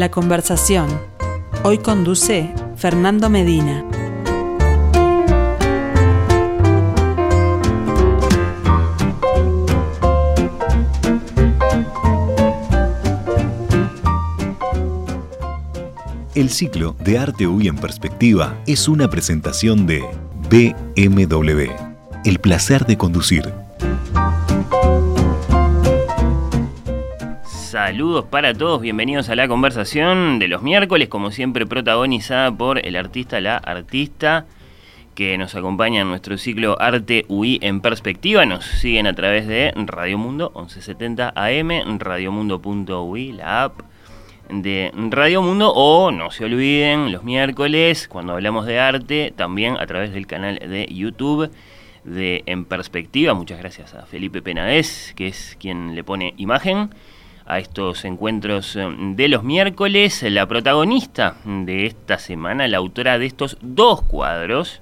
La conversación. Hoy conduce Fernando Medina. El ciclo de Arte UI en Perspectiva es una presentación de BMW. El placer de conducir. Saludos para todos, bienvenidos a la conversación de los miércoles, como siempre protagonizada por el artista La Artista, que nos acompaña en nuestro ciclo Arte UI en Perspectiva. Nos siguen a través de Radio Mundo 1170 AM, radiomundo.ui, la app de Radio Mundo o no se olviden los miércoles cuando hablamos de arte también a través del canal de YouTube de En Perspectiva. Muchas gracias a Felipe Penades, que es quien le pone imagen a estos encuentros eh, de los miércoles. La protagonista de esta semana, la autora de estos dos cuadros,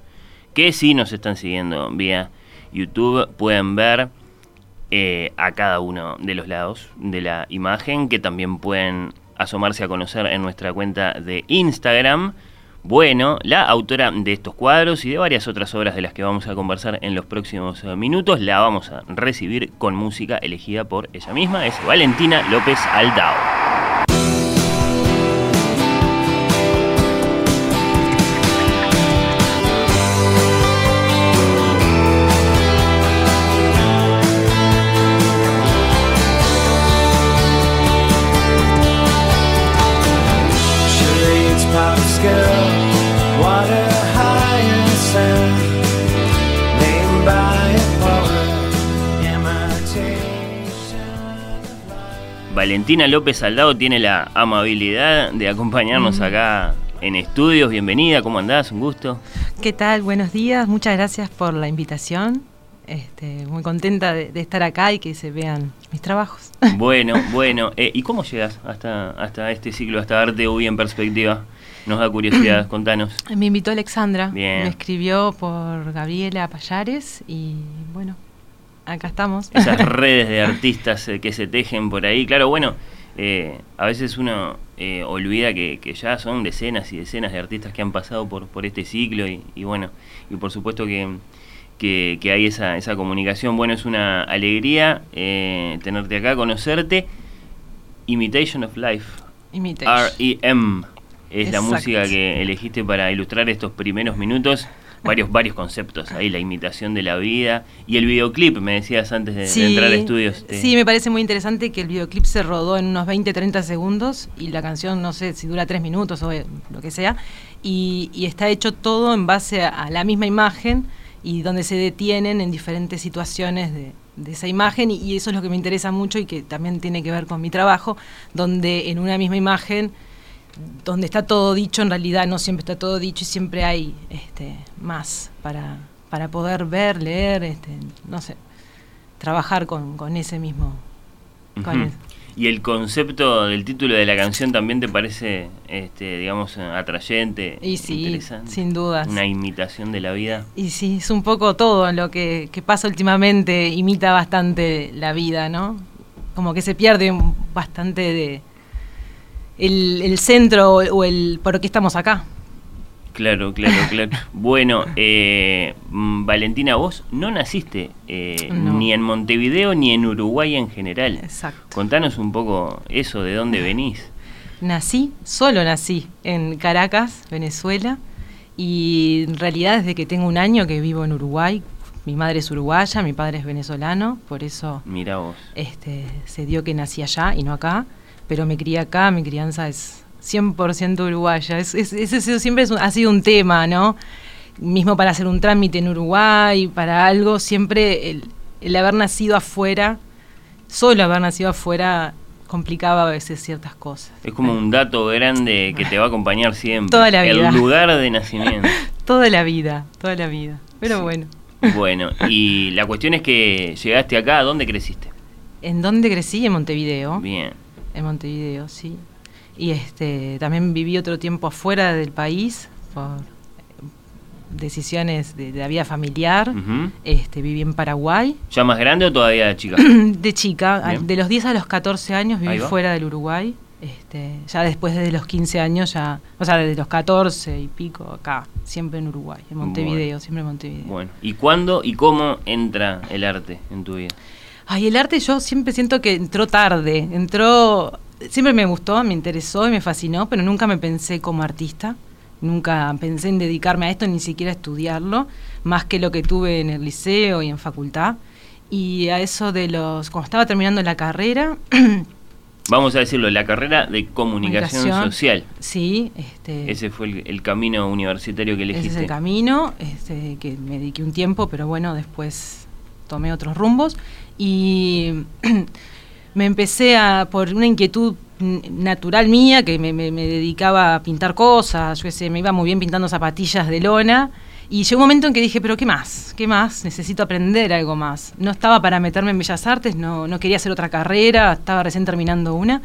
que si nos están siguiendo vía YouTube, pueden ver eh, a cada uno de los lados de la imagen, que también pueden asomarse a conocer en nuestra cuenta de Instagram. Bueno, la autora de estos cuadros y de varias otras obras de las que vamos a conversar en los próximos eh, minutos, la vamos a recibir con música elegida por ella misma, es Valentina López Aldao. Valentina López Saldado tiene la amabilidad de acompañarnos acá en estudios. Bienvenida, ¿cómo andás? Un gusto. ¿Qué tal? Buenos días, muchas gracias por la invitación. Este, muy contenta de, estar acá y que se vean mis trabajos. Bueno, bueno. Eh, ¿Y cómo llegas hasta, hasta este ciclo, hasta Arte hoy en Perspectiva? Nos da curiosidad, contanos. Me invitó Alexandra, me escribió por Gabriela Payares y bueno, acá estamos. Esas redes de artistas eh, que se tejen por ahí. Claro, bueno, eh, a veces uno eh, olvida que, ya son decenas y decenas de artistas que han pasado por, por este ciclo y, bueno, y por supuesto que, que, hay esa, esa comunicación. Bueno, es una alegría tenerte acá, conocerte. Imitation of Life. R-E-M es la música que elegiste para ilustrar estos primeros minutos varios, varios conceptos ahí, la imitación de la vida y el videoclip, me decías antes de, entrar a estudios. Sí, me parece muy interesante que el videoclip se rodó en unos 20, 30 segundos y la canción, no sé si dura 3 minutos o lo que sea, y, está hecho todo en base a, la misma imagen y donde se detienen en diferentes situaciones de, esa imagen y, eso es lo que me interesa mucho y que también tiene que ver con mi trabajo, donde en una misma imagen donde está todo dicho, en realidad no siempre está todo dicho y siempre hay este, más para, para poder ver, leer, este, no sé, trabajar con, con ese mismo. ¿Y el concepto del título de la canción también te parece, este, digamos, atrayente? Y sí, sin duda. Una imitación de la vida. Y sí, es un poco todo lo que, que pasa últimamente, imita bastante la vida, ¿no? Como que se pierde bastante de, el, centro o, el por qué estamos acá. Claro, claro, claro. bueno, eh, mm, Valentina, vos no naciste eh, ni en Montevideo ni en Uruguay en general. Exacto. Contanos un poco eso, de dónde venís. Nací, solo nací en Caracas, Venezuela, y en realidad desde que tengo un año que vivo en Uruguay. Mi madre es uruguaya, mi padre es venezolano, por eso Mira vos. Este, se dio que nací allá y no acá pero me crié acá, mi crianza es 100% uruguaya. Es, eso siempre ha sido un tema, ¿no? Mismo para hacer un trámite en Uruguay, para algo, siempre el, haber nacido afuera, solo haber nacido afuera, complicaba a veces ciertas cosas. Es como un dato grande que te va a acompañar siempre. Toda la vida. El lugar de nacimiento. toda la vida, toda la vida. Pero bueno. Bueno, y la cuestión es que llegaste acá, ¿dónde creciste? ¿En dónde crecí? En Montevideo. Bien en Montevideo, sí. Y este, también viví otro tiempo afuera del país por decisiones de, la vida familiar. este, viví en Paraguay. ¿Ya más grande o todavía de chica? de chica. De los 10 a los 14 años viví fuera del Uruguay. Este, ya después de los 15 años, ya, o sea, desde los 14 y pico, acá, siempre en Uruguay, en Montevideo, siempre en Montevideo. Bueno, ¿y cuándo y cómo entra el arte en tu vida? Ay, el arte yo siempre siento que entró tarde, entró, siempre me gustó, me interesó y me fascinó, pero nunca me pensé como artista, nunca pensé en dedicarme a esto, ni siquiera estudiarlo, más que lo que tuve en el liceo y en facultad. Y a eso de los, cuando estaba terminando la carrera, vamos a decirlo, la carrera de comunicación, social. Sí, este, ese fue el, camino universitario que elegiste. Ese es el camino, este, que me dediqué un tiempo, pero bueno, después tomé otros rumbos y me empecé a, por una inquietud natural mía, que me, me, dedicaba a pintar cosas, yo sé, me iba muy bien pintando zapatillas de lona y llegó un momento en que dije, pero ¿qué más? ¿Qué más? Necesito aprender algo más. No estaba para meterme en Bellas Artes, no, no quería hacer otra carrera, estaba recién terminando una.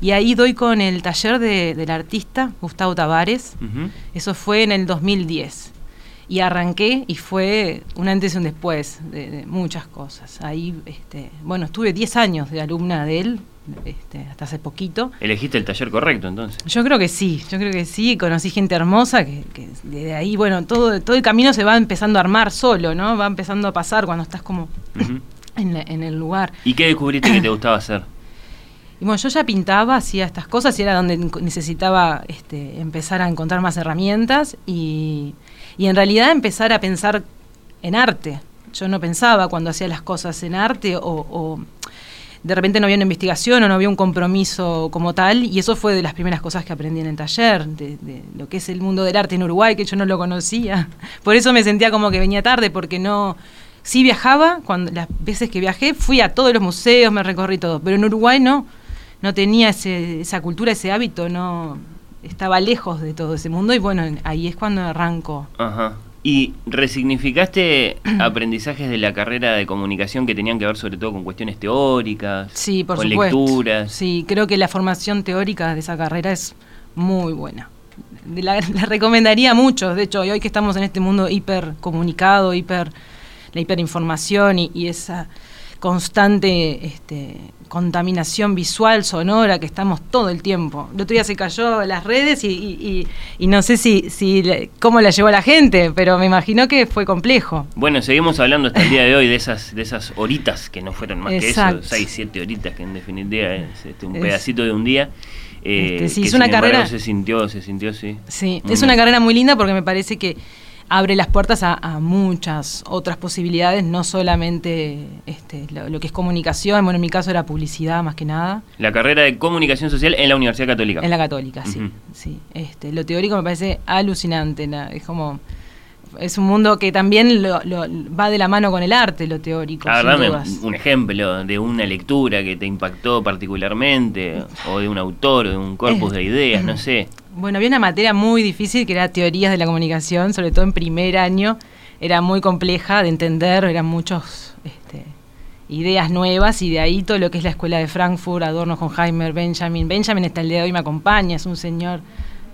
Y ahí doy con el taller de, del artista Gustavo Tavares. Eso fue en el 2010. Y arranqué y fue un antes y un después de, de muchas cosas. Ahí, este, bueno, estuve 10 años de alumna de él, este, hasta hace poquito. ¿Elegiste el taller correcto entonces? Yo creo que sí, yo creo que sí, conocí gente hermosa, que, que de ahí, bueno, todo, todo el camino se va empezando a armar solo, ¿no? Va empezando a pasar cuando estás como en, el lugar. ¿Y qué descubriste que te gustaba hacer? Y bueno, yo ya pintaba, hacía estas cosas y era donde necesitaba este, empezar a encontrar más herramientas y, y en realidad empezar a pensar en arte. Yo no pensaba cuando hacía las cosas en arte o de repente no había una investigación o no había un compromiso como tal, y eso fue de las primeras cosas que aprendí en el taller, de, lo que es el mundo del arte en Uruguay, que yo no lo conocía. Por eso me sentía como que venía tarde, porque no... Sí viajaba, cuando las veces que viajé fui a todos los museos, me recorrí todo, pero en Uruguay no, no tenía esa cultura, ese hábito, no estaba lejos de todo ese mundo y bueno, ahí es cuando arranco. Ajá. ¿Y resignificaste aprendizajes de la carrera de comunicación que tenían que ver sobre todo con cuestiones teóricas? Sí, por con supuesto. lecturas. Sí, creo que la formación teórica de esa carrera es muy buena. La, recomendaría a muchos, de hecho, hoy que estamos en este mundo hiper comunicado, hiper, la hiperinformación y, y esa constante este, contaminación visual, sonora, que estamos todo el tiempo. El otro día se cayó las redes y, no sé si, si cómo la llevó la gente, pero me imagino que fue complejo. Bueno, seguimos hablando hasta el día de hoy de esas, de esas horitas que no fueron más que eso, seis, siete horitas, que en definitiva es este, un pedacito de un día. Eh, este, sí, es una carrera. Se sintió, se sintió, sí. Sí, es una carrera muy linda porque me parece que abre las puertas a, muchas otras posibilidades, no solamente este, lo, que es comunicación, bueno, en mi caso era publicidad más que nada. La carrera de comunicación social en la Universidad Católica. En la Católica, sí. sí. Este, lo teórico me parece alucinante, es como... Es un mundo que también lo, va de la mano con el arte, lo teórico. Ah, dame un ejemplo de una lectura que te impactó particularmente, o de un autor, o de un corpus de ideas, no sé. Bueno, había una materia muy difícil que era teorías de la comunicación, sobre todo en primer año. Era muy compleja de entender, eran muchas este, ideas nuevas y de ahí todo lo que es la escuela de Frankfurt, Adorno, Honheimer, Benjamin. Benjamin está el día de hoy me acompaña, es un señor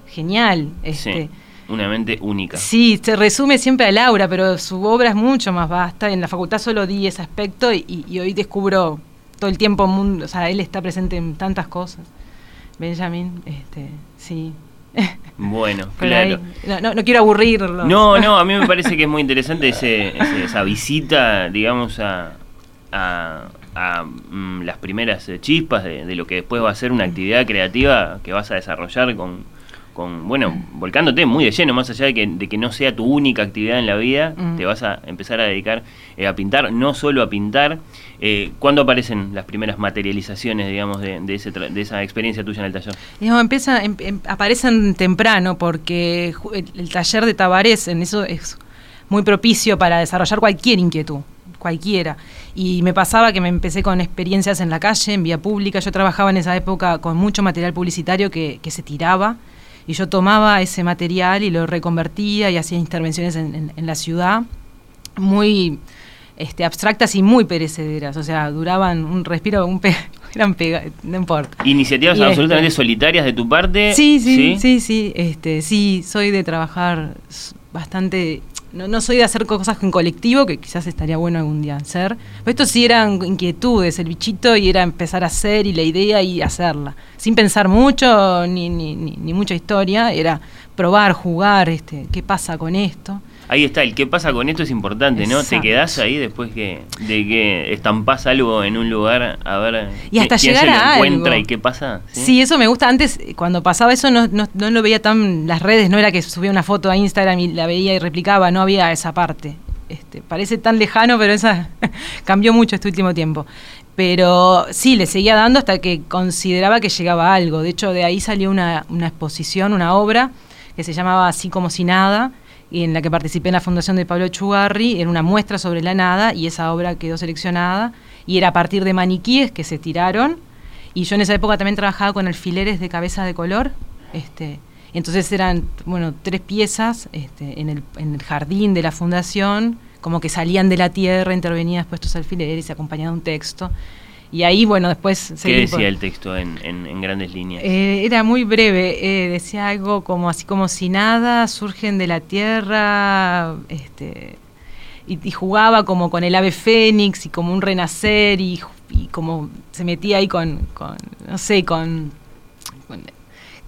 genial. Este, sí, una mente única. Sí, se resume siempre a Laura, pero su obra es mucho más vasta. En la facultad solo di ese aspecto y, y hoy descubro todo el tiempo, mundo, o sea, él está presente en tantas cosas. Benjamin, este, sí, bueno, claro. no, quiero aburrirlo. No, no, a mí me parece que es muy interesante esa visita, digamos, a, a, mm, las primeras eh, chispas de, lo que después va a ser una actividad creativa que vas a desarrollar con, con bueno, volcándote muy de lleno, más allá de que, de que no sea tu única actividad en la vida, mm. te vas a empezar a dedicar eh, a pintar, no solo a pintar. Eh, ¿Cuándo aparecen las primeras materializaciones, digamos, de, de, esa experiencia tuya en el taller? empieza, em, em, aparecen temprano porque el, taller de Tabarés en eso es muy propicio para desarrollar cualquier inquietud, cualquiera. Y me pasaba que me empecé con experiencias en la calle, en vía pública. Yo trabajaba en esa época con mucho material publicitario que, que se tiraba y yo tomaba ese material y lo reconvertía y hacía intervenciones en, en la ciudad muy este, abstractas y muy perecederas, o sea, duraban un respiro, un pe eran pega no importa. ¿Iniciativas este, absolutamente solitarias de tu parte? Sí, sí, sí, sí, este, sí, soy de trabajar bastante no, no soy de hacer cosas en colectivo, que quizás estaría bueno algún día hacer. Pero esto sí eran inquietudes, el bichito y era empezar a hacer y la idea y hacerla. Sin pensar mucho, ni, ni, ni, ni mucha historia, era probar, jugar, este, qué pasa con esto. Ahí está, el qué pasa con esto es importante, ¿no? Te quedás ahí después que, de que estampás algo en un lugar, a ver Y hasta quién llegar se lo a encuentra algo. y qué pasa. Sí, eso me gusta. Antes, cuando pasaba eso, no, no, no lo veía tan las redes, no era que subía una foto a Instagram y la veía y replicaba, no había esa parte. Este, parece tan lejano, pero esa cambió mucho este último tiempo. Pero sí, le seguía dando hasta que consideraba que llegaba a algo. De hecho, de ahí salió una, una exposición, una obra que se llamaba Así como si nada, en la que participé en la fundación de Pablo Chugarri, era una muestra sobre la nada, y esa obra quedó seleccionada, y era a partir de maniquíes que se tiraron, y yo en esa época también trabajaba con alfileres de cabeza de color, este, entonces eran, bueno, tres piezas este, en, el, en el jardín de la fundación, como que salían de la tierra, intervenían después estos alfileres y acompañado de un texto. Y ahí, bueno, después... ¿Qué por- decía el texto en, en- en grandes líneas? eh, era muy breve, eh, decía algo como así como si nada, surgen de la tierra, este, y, y jugaba como con el ave fénix y como un renacer y, y como se metía ahí con, con, no sé, con-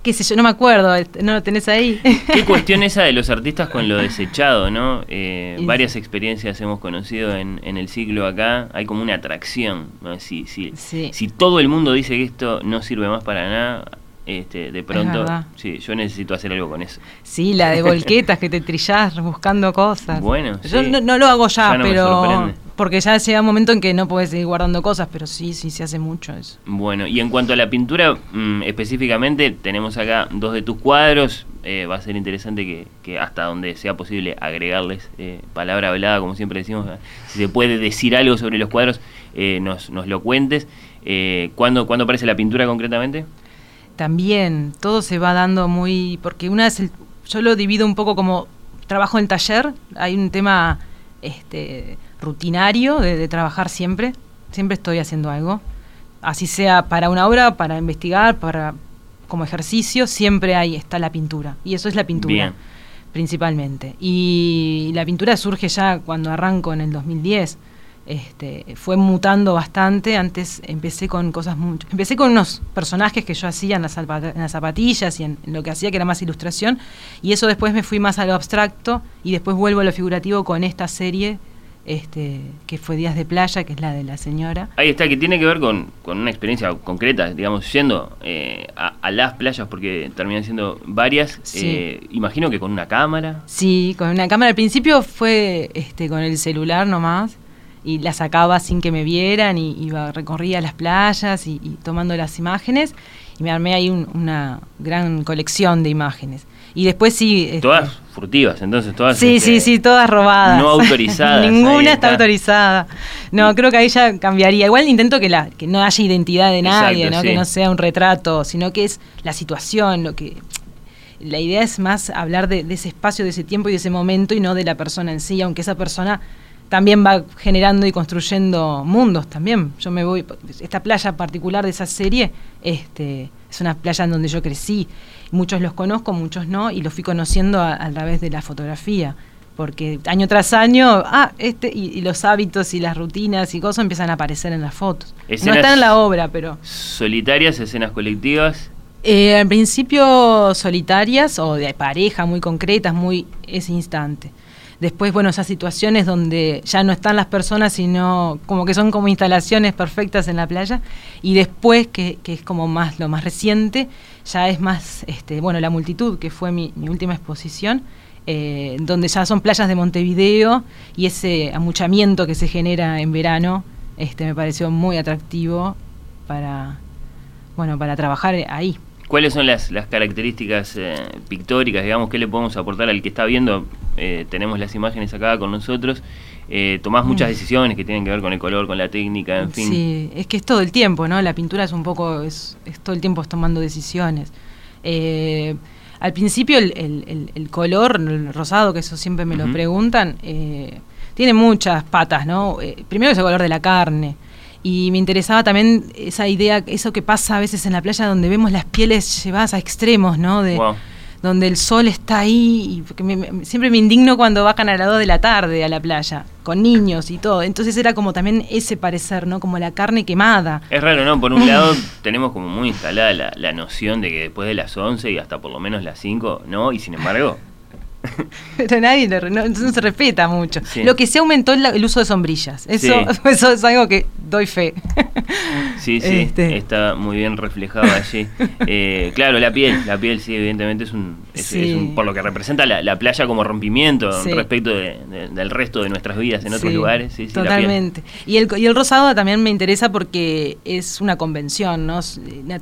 qué sé yo, no me acuerdo, este, ¿no lo tenés ahí? ¿Qué cuestión esa de los artistas con lo desechado, no? Eh, varias experiencias hemos conocido en, en el siglo acá. Hay como una atracción. ¿no? Si, si, Sí. si todo el mundo dice que esto no sirve más para nada, este, de pronto, sí, yo necesito hacer algo con eso. Sí, la de volquetas que te trillás buscando cosas. Bueno, Yo sí. no, no lo hago ya, Ya no me pero. Porque ya llega un momento en que no puedes seguir guardando cosas, pero sí, sí se hace mucho eso. Bueno, y en cuanto a la pintura, mm, específicamente, tenemos acá dos de tus cuadros. Eh, va a ser interesante que, que hasta donde sea posible agregarles eh, palabra hablada, como siempre decimos. eh, Si se puede decir algo sobre los cuadros, eh, nos, nos lo cuentes. ¿cuándo, ¿Cuándo aparece la pintura concretamente? También todo se va dando muy porque una es el, yo lo divido un poco como trabajo en taller, hay un tema este rutinario de, de trabajar siempre, siempre estoy haciendo algo, así sea para una obra, para investigar, para como ejercicio, siempre ahí está la pintura y eso es la pintura Bien. principalmente. Y la pintura surge ya cuando arranco en el 2010. Este, fue mutando bastante. Antes empecé con cosas mucho. Empecé con unos personajes que yo hacía en las, en las zapatillas y en, en lo que hacía, que era más ilustración. Y eso después me fui más a lo abstracto. Y después vuelvo a lo figurativo con esta serie, este, que fue Días de Playa, que es la de la señora. Ahí está, que tiene que ver con, con una experiencia concreta, digamos, yendo eh, a, a las playas, porque terminan siendo varias. Sí. eh, imagino que con una cámara. Sí, con una cámara. Al principio fue este, con el celular nomás y la sacaba sin que me vieran y iba, recorría las playas y, y tomando las imágenes y me armé ahí un- una gran colección de imágenes. Y después sí... este, Todas furtivas, entonces todas. Sí, este, sí, sí, todas robadas. no autorizadas, Ninguna está. está autorizada. No, creo que ahí ya cambiaría. Igual intento que la que no haya identidad de nadie, Exacto, ¿no? sí. que no sea un retrato, sino que es la situación, lo que la idea es más hablar de, de ese espacio, de ese tiempo y de ese momento y no de la persona en sí, aunque esa persona también va generando y construyendo mundos también. Yo me voy, esta playa particular de esa serie, este, es una playa en donde yo crecí. Muchos los conozco, muchos no, y los fui conociendo a, a través de la fotografía. Porque año tras año, ah, este, y, y los hábitos y las rutinas y cosas empiezan a aparecer en las fotos. no están en la obra, pero. Solitarias, escenas colectivas. Eh, al principio solitarias o de pareja muy concretas, muy ese instante. Después, bueno, esas situaciones donde ya no están las personas, sino como que son como instalaciones perfectas en la playa. Y después, que, que es como más lo más reciente, ya es más, este, bueno, la multitud, que fue mi, última exposición, eh, donde ya son playas de Montevideo y ese amuchamiento que se genera en verano, este, me pareció muy atractivo para, bueno, para trabajar ahí. ¿Cuáles son las, las características eh, pictóricas, digamos, que le podemos aportar al que está viendo? Eh, tenemos las imágenes acá con nosotros. Eh, tomás muchas Mm. decisiones que tienen que ver con el color, con la técnica, en fin. Sí, es que es todo el tiempo, ¿no? La pintura es un poco, es, es todo el tiempo tomando decisiones. Eh, al principio el, el- color, el rosado, que eso siempre me lo preguntan, eh, tiene muchas patas, ¿no? Primero es el color de la carne. Y me interesaba también esa idea, eso que pasa a veces en la playa donde vemos las pieles llevadas a extremos, ¿no? De, Wow. donde el sol está ahí, y porque me- me- siempre me indigno cuando bajan a las 2 de la tarde a la playa, con niños y todo. Entonces era como también ese parecer, ¿no? Como la carne quemada. Es raro, ¿no? Por un lado tenemos como muy instalada la, la noción de que después de las 11 y hasta por lo menos las 5, ¿no? Y sin embargo, Pero nadie lo- no, no se respeta mucho. Sí. Lo que se aumentó es la- el uso de sombrillas. Eso, Sí. eso es algo que doy fe. sí, sí, Este. está muy bien reflejado allí. Eh, claro, la piel, la piel sí, evidentemente es un, es, Sí. es un- por lo que representa la, la playa como rompimiento respecto de- de- del resto de nuestras vidas en otros lugares. Totalmente. Y el, y el rosado también me interesa porque es una convención, ¿no? Eh,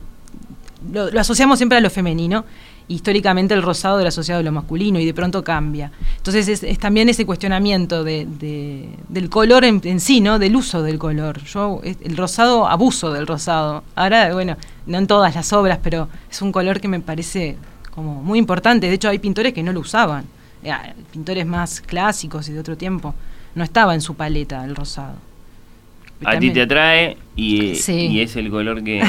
lo asociamos siempre a lo femenino. Históricamente el rosado era asociado a lo masculino y de pronto cambia. Entonces es, es también ese cuestionamiento de, de- del color en, en sí, ¿no? Del uso del color. Yo es- el rosado, abuso del rosado. Ahora, bueno, no en todas las obras, pero es un color que me parece como muy importante. De hecho, hay pintores que no lo usaban. Eh, Pintores más clásicos y de otro tiempo. No estaba en su paleta el rosado. A ti te atrae y, Sí. y es el color que,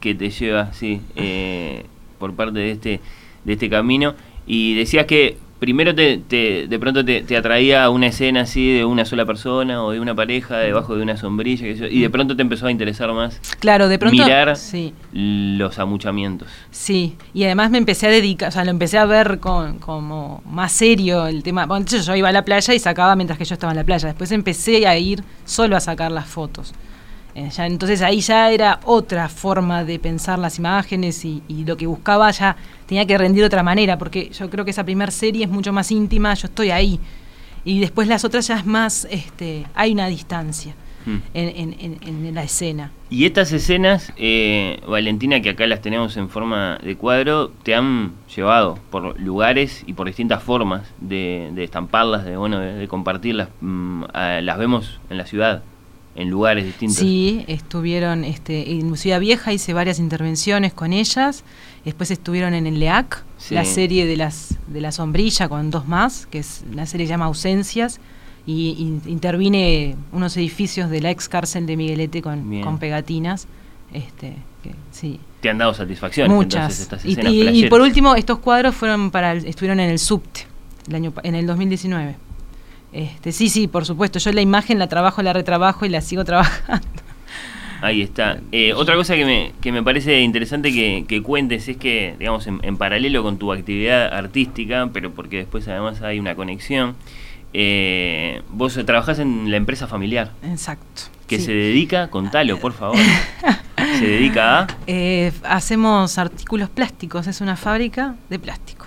que te lleva, sí, eh, por parte de este, de este camino. Y decías que primero te, te- de pronto te, te atraía una escena así de una sola persona o de una pareja debajo de una sombrilla, yo, y de pronto te empezó a interesar más Claro, de pronto. mirar Sí, los amuchamientos. sí. Y además me empecé a dedicar, o sea, lo empecé a ver con, como más serio el tema. Bueno, entonces yo iba a la playa y sacaba mientras que yo estaba en la playa. Después empecé a ir solo a sacar las fotos. Eh, ya, entonces ahí ya era otra forma de pensar las imágenes y, y lo que buscaba ya tenía que rendir de otra manera, porque yo creo que esa primera serie es mucho más íntima, yo estoy ahí. Y después las otras ya es más, este, hay una distancia Hmm. en, en- en- en la escena. Y estas escenas, eh, Valentina, que acá las tenemos en forma de cuadro, te han llevado por lugares y por distintas formas de, de estamparlas, de bueno, de, de compartirlas. Mm, las vemos en la ciudad, en lugares distintos. Sí, estuvieron este, en Ciudad Vieja, hice varias intervenciones con ellas. Después estuvieron en el LEAC, Sí. la serie de las de la sombrilla con dos más, que es la serie se llama Ausencias. Y, intervine unos edificios de la ex cárcel de Miguelete con, Bien. con pegatinas. Este, que, sí, Te han dado satisfacción. muchas. Entonces, estas Y, escenas y- y playeras. por último, estos cuadros fueron para el- estuvieron en el subte el año, en el 2019. Este, sí, sí, por supuesto. Yo la imagen la trabajo, la retrabajo y la sigo trabajando. Ahí está. Eh, otra cosa que me, que me parece interesante que, que cuentes es que, digamos, en, en paralelo con tu actividad artística, pero porque después además hay una conexión, eh, vos trabajás en la empresa familiar. Exacto. que sí. se dedica, contalo por favor, se dedica a... Eh, hacemos artículos plásticos, es una fábrica de plástico.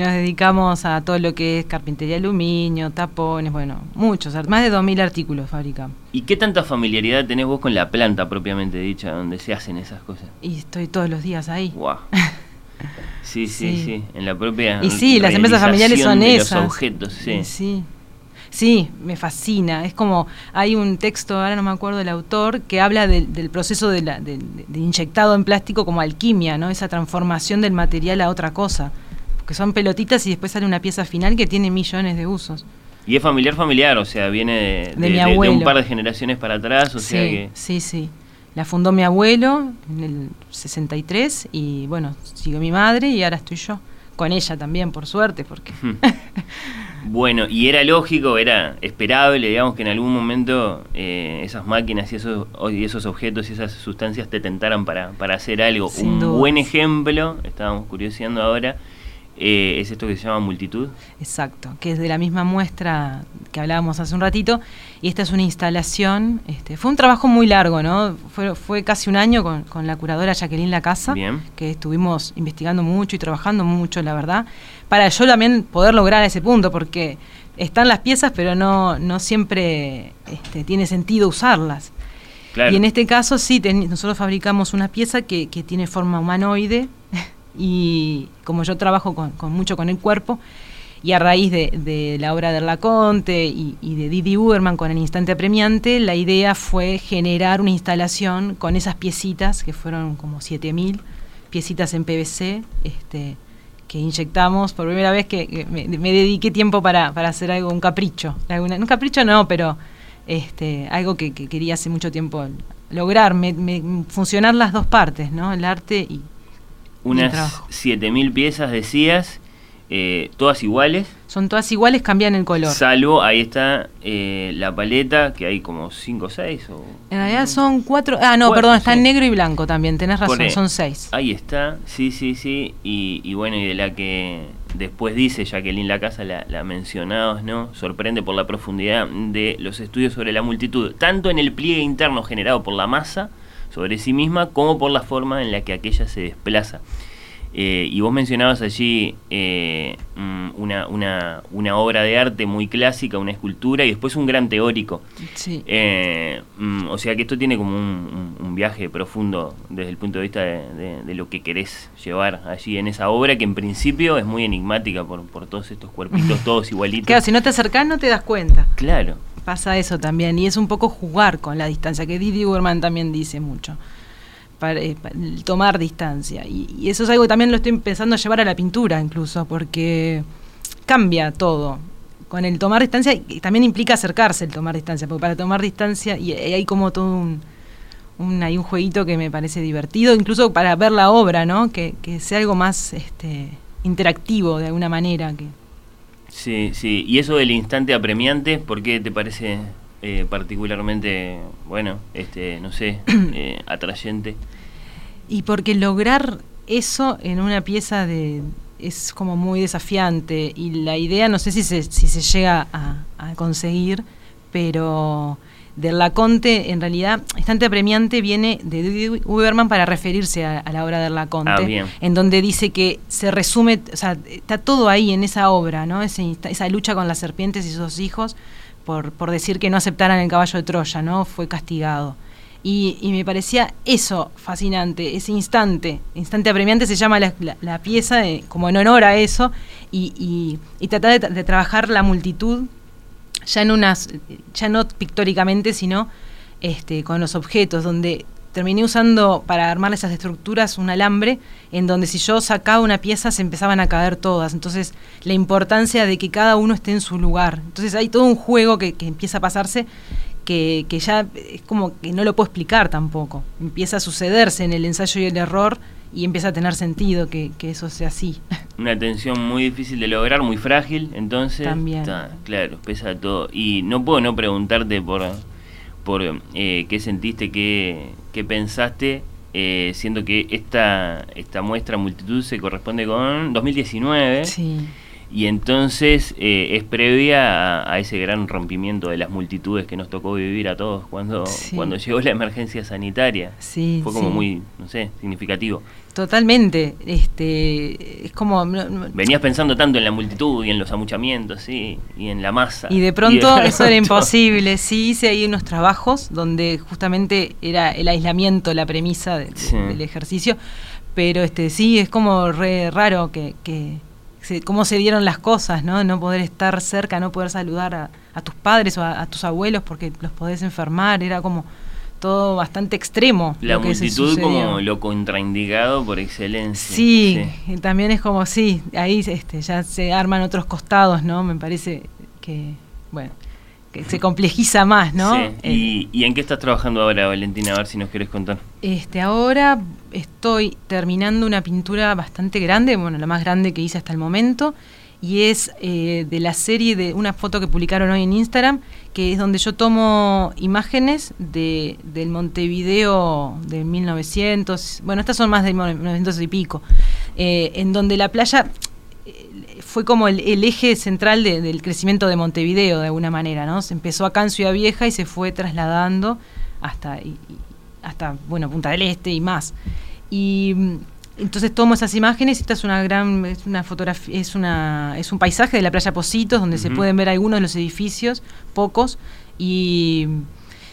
Nos dedicamos a todo lo que es carpintería de aluminio, tapones, bueno, muchos, más de 2.000 artículos fabricamos. ¿Y qué tanta familiaridad tenés vos con la planta propiamente dicha, donde se hacen esas cosas? Y estoy todos los días ahí. Guau. Sí, sí, sí, Sí. en la propia... Y sí, las empresas familiares son de esas. Los objetos, sí. Sí. Sí, me fascina. Es como, hay un texto, ahora no me acuerdo del autor, que habla del, del proceso de, la- de- de inyectado en plástico como alquimia, ¿no? Esa transformación del material a otra cosa. Porque son pelotitas y después sale una pieza final que tiene millones de usos. Y es familiar, familiar, o sea, viene de, De mi un par de generaciones para atrás, o sea sí, que... sí, sí. La fundó mi abuelo en el 63 y bueno, siguió mi madre y ahora estoy yo. Con ella también, por suerte, porque... Bueno, y era lógico, era esperable, digamos, que en algún momento eh, esas máquinas y esos, y esos objetos y esas sustancias te tentaran para, para hacer algo. Sin Un dudas. buen ejemplo, estábamos curioseando ahora, eh, es esto que se llama multitud. Exacto, que es de la misma muestra que hablábamos hace un ratito. Y esta es una instalación. Este, fue un trabajo muy largo, ¿no? Fue, fue casi un año con, con la curadora Jacqueline Lacasa, Bien. que estuvimos investigando mucho y trabajando mucho, la verdad, para yo también poder lograr ese punto, porque están las piezas, pero no, no siempre este, tiene sentido usarlas. Claro. Y en este caso sí, ten- nosotros fabricamos una pieza que, que tiene forma humanoide y como yo trabajo con, con mucho con el cuerpo y a raíz de, de la obra de Laconte y, y de Didi Uberman con el instante apremiante, la idea fue generar una instalación con esas piecitas, que fueron como 7000 piecitas en PVC, este, que inyectamos por primera vez que, me, dediqué tiempo para, para hacer algo, un capricho. Un capricho no, pero este, algo que, que quería hace mucho tiempo lograr, me- me- funcionar las dos partes, ¿no? El arte y, Unas trabajo. 7.000 piezas, decías, eh, todas iguales. Son todas iguales, cambian el color. Salvo, ahí está eh, la paleta, que hay como 5 o 6. O... En realidad son cuatro. Ah, no, Cuatro, perdón, está en negro y blanco también, tenés razón, son seis. Ahí está, sí, sí, sí. Y, y bueno, y de la que después dice Jacqueline Lacasa, la, la mencionados, ¿no? Sorprende por la profundidad de los estudios sobre la multitud, tanto en el pliegue interno generado por la masa sobre sí misma, como por la forma en la que aquella se desplaza. Eh, y vos mencionabas allí eh, mm, una, una, una obra de arte muy clásica, una escultura, y después un gran teórico. Sí. Eh, mm, o sea que esto tiene como un, un- un viaje profundo desde el punto de vista de, de- de lo que querés llevar allí en esa obra, que en principio es muy enigmática por, por todos estos cuerpitos, todos igualitos. Claro, si no te acercás no te das cuenta. Claro, Pasa eso también, y es un poco jugar con la distancia, que Didi Uberman también dice mucho. Para, tomar distancia. Y, y eso es algo que también lo estoy empezando a llevar a la pintura, incluso, porque cambia todo. Con el tomar distancia, y también implica acercarse el tomar distancia, porque para tomar distancia, y, y hay como todo un, un, hay un jueguito que me parece divertido, incluso para ver la obra, ¿no? Que, que sea algo más este, interactivo de alguna manera. Que, sí, sí. Y eso del instante apremiante, ¿por qué te parece eh, particularmente, bueno, este, no sé, eh, atrayente? Y porque lograr eso en una pieza de es como muy desafiante y la idea no sé si se, si se llega a, a conseguir, pero del Laconte en realidad instante apremiante viene de Uberman para referirse a, a la obra del Laconte, Ah, en donde dice que se resume, o sea, está todo ahí en esa obra, ¿no? Ese esa lucha con las serpientes y sus hijos por, por decir que no aceptaran el caballo de Troya, ¿no? Fue castigado. Y, y me parecía eso fascinante, ese instante, instante apremiante se llama la, la- la pieza, eh, como en honor a eso, y, y, y tratar de, tra- de trabajar la multitud, ya en unas, ya no pictóricamente, sino este, con los objetos, donde terminé usando para armar esas estructuras un alambre, en donde si yo sacaba una pieza se empezaban a caer todas, entonces la importancia de que cada uno esté en su lugar, entonces hay todo un juego que, que empieza a pasarse que, que ya es como que no lo puedo explicar tampoco. Empieza a sucederse en el ensayo y el error y empieza a tener sentido que, que eso sea así. Una tensión muy difícil de lograr, muy frágil, entonces. También. ta, claro, pesa todo. Y no puedo no preguntarte por, por eh, qué sentiste, qué, qué pensaste, eh, siendo que esta, esta muestra multitud se corresponde con 2019. Sí. Y entonces eh, es previa a, a ese gran rompimiento de las multitudes que nos tocó vivir a todos cuando, Sí. cuando llegó la emergencia sanitaria. Sí, Fue como sí. muy, no sé, significativo. Totalmente. Este, es como. Venías pensando tanto en la multitud y en los amuchamientos, sí, y en la masa. Y de pronto de eso era imposible. Sí hice ahí unos trabajos donde justamente era el aislamiento la premisa de- de- Sí. del ejercicio. Pero este sí, es como re raro que, que se- cómo se dieron las cosas, ¿no? No poder estar cerca, no poder saludar a, a tus padres o a, a tus abuelos porque los podés enfermar. Era como todo bastante extremo. La multitud como lo contraindicado por excelencia. Sí, y también es como, sí, ahí este, ya se arman otros costados, ¿no? Me parece que, bueno, que se complejiza más, ¿no? Sí. Eh, ¿Y, y en qué estás trabajando ahora, Valentina? A ver si nos querés contar. este, ahora estoy terminando una pintura bastante grande, bueno, la más grande que hice hasta el momento, y es eh, de la serie de una foto que publicaron hoy en Instagram, que es donde yo tomo imágenes de, del Montevideo de 1900, bueno, estas son más de 1900 y pico, eh, en donde la playa fue como el, el eje central de- del crecimiento de Montevideo, de alguna manera, ¿no? Se empezó acá en Ciudad Vieja y se fue trasladando hasta, y- hasta bueno, Punta del Este y más. Y mm, entonces tomo esas imágenes esta es una gran, es una fotografía, es una, es un paisaje de la playa Positos donde se pueden ver algunos de los edificios, pocos, y,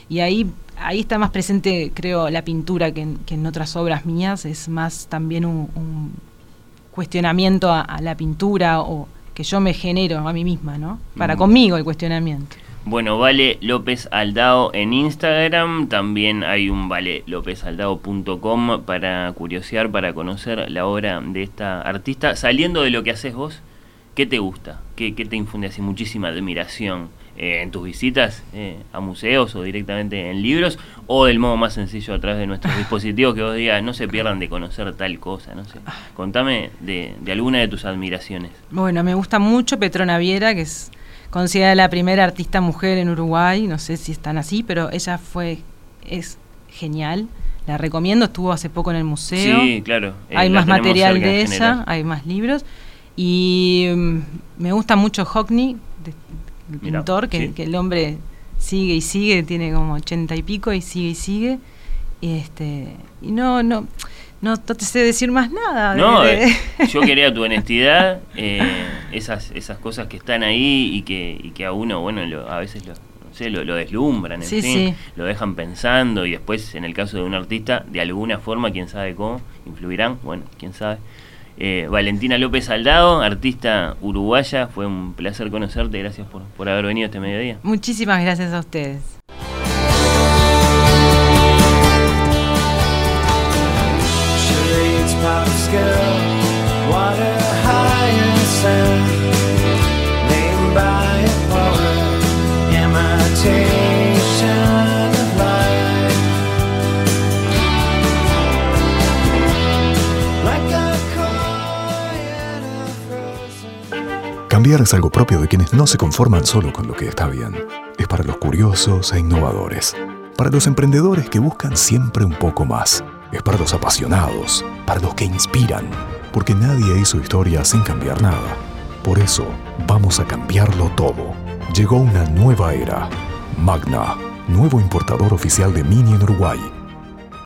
y ahí, ahí está más presente, creo, la pintura que en, que en otras obras mías, es más también un, un cuestionamiento a, a la pintura o que yo me genero a mí misma, ¿no? Para Mm. conmigo el cuestionamiento. Bueno, Vale López Aldao en Instagram. También hay un valelopezaldao.com para curiosear, para conocer la obra de esta artista. Saliendo de lo que haces vos, ¿qué te gusta? ¿Qué, qué te infunde así muchísima admiración eh, en tus visitas eh, a museos o directamente en libros, o del modo más sencillo a través de nuestros dispositivos que vos digas, no se pierdan de conocer tal cosa, no sé. Contame de, alguna de tus admiraciones. Bueno, me gusta mucho Petrona Viera, que es considerada la primera artista mujer en Uruguay, no sé si están así, pero ella fue, es genial. La recomiendo, estuvo hace poco en el museo. Sí, claro. Eh, hay más material de ella, hay más libros. Y mm, me gusta mucho Hockney, el pintor, que, el hombre sigue y sigue, tiene como ochenta y pico y sigue y sigue. Y, este, y no, no, no, te sé decir más nada. No, eh, yo quería tu honestidad, eh, esas, esas cosas que están ahí y que, y que a uno, bueno, a veces lo, lo, lo, deslumbran, en fin, lo dejan pensando y después, en el caso de un artista, de alguna forma, quién sabe cómo, influirán, bueno, quién sabe. Eh, Valentina López Saldado, artista uruguaya, fue un placer conocerte, gracias por, por haber venido este mediodía. Muchísimas gracias a ustedes. Cambiar es algo propio de quienes no se conforman solo con lo que está bien. Es para los curiosos e innovadores. Para los emprendedores que buscan siempre un poco más. Es para los apasionados. Para los que inspiran. Porque nadie hizo historia sin cambiar nada. Por eso, vamos a cambiarlo todo. Llegó una nueva era. Magna, nuevo importador oficial de Mini en Uruguay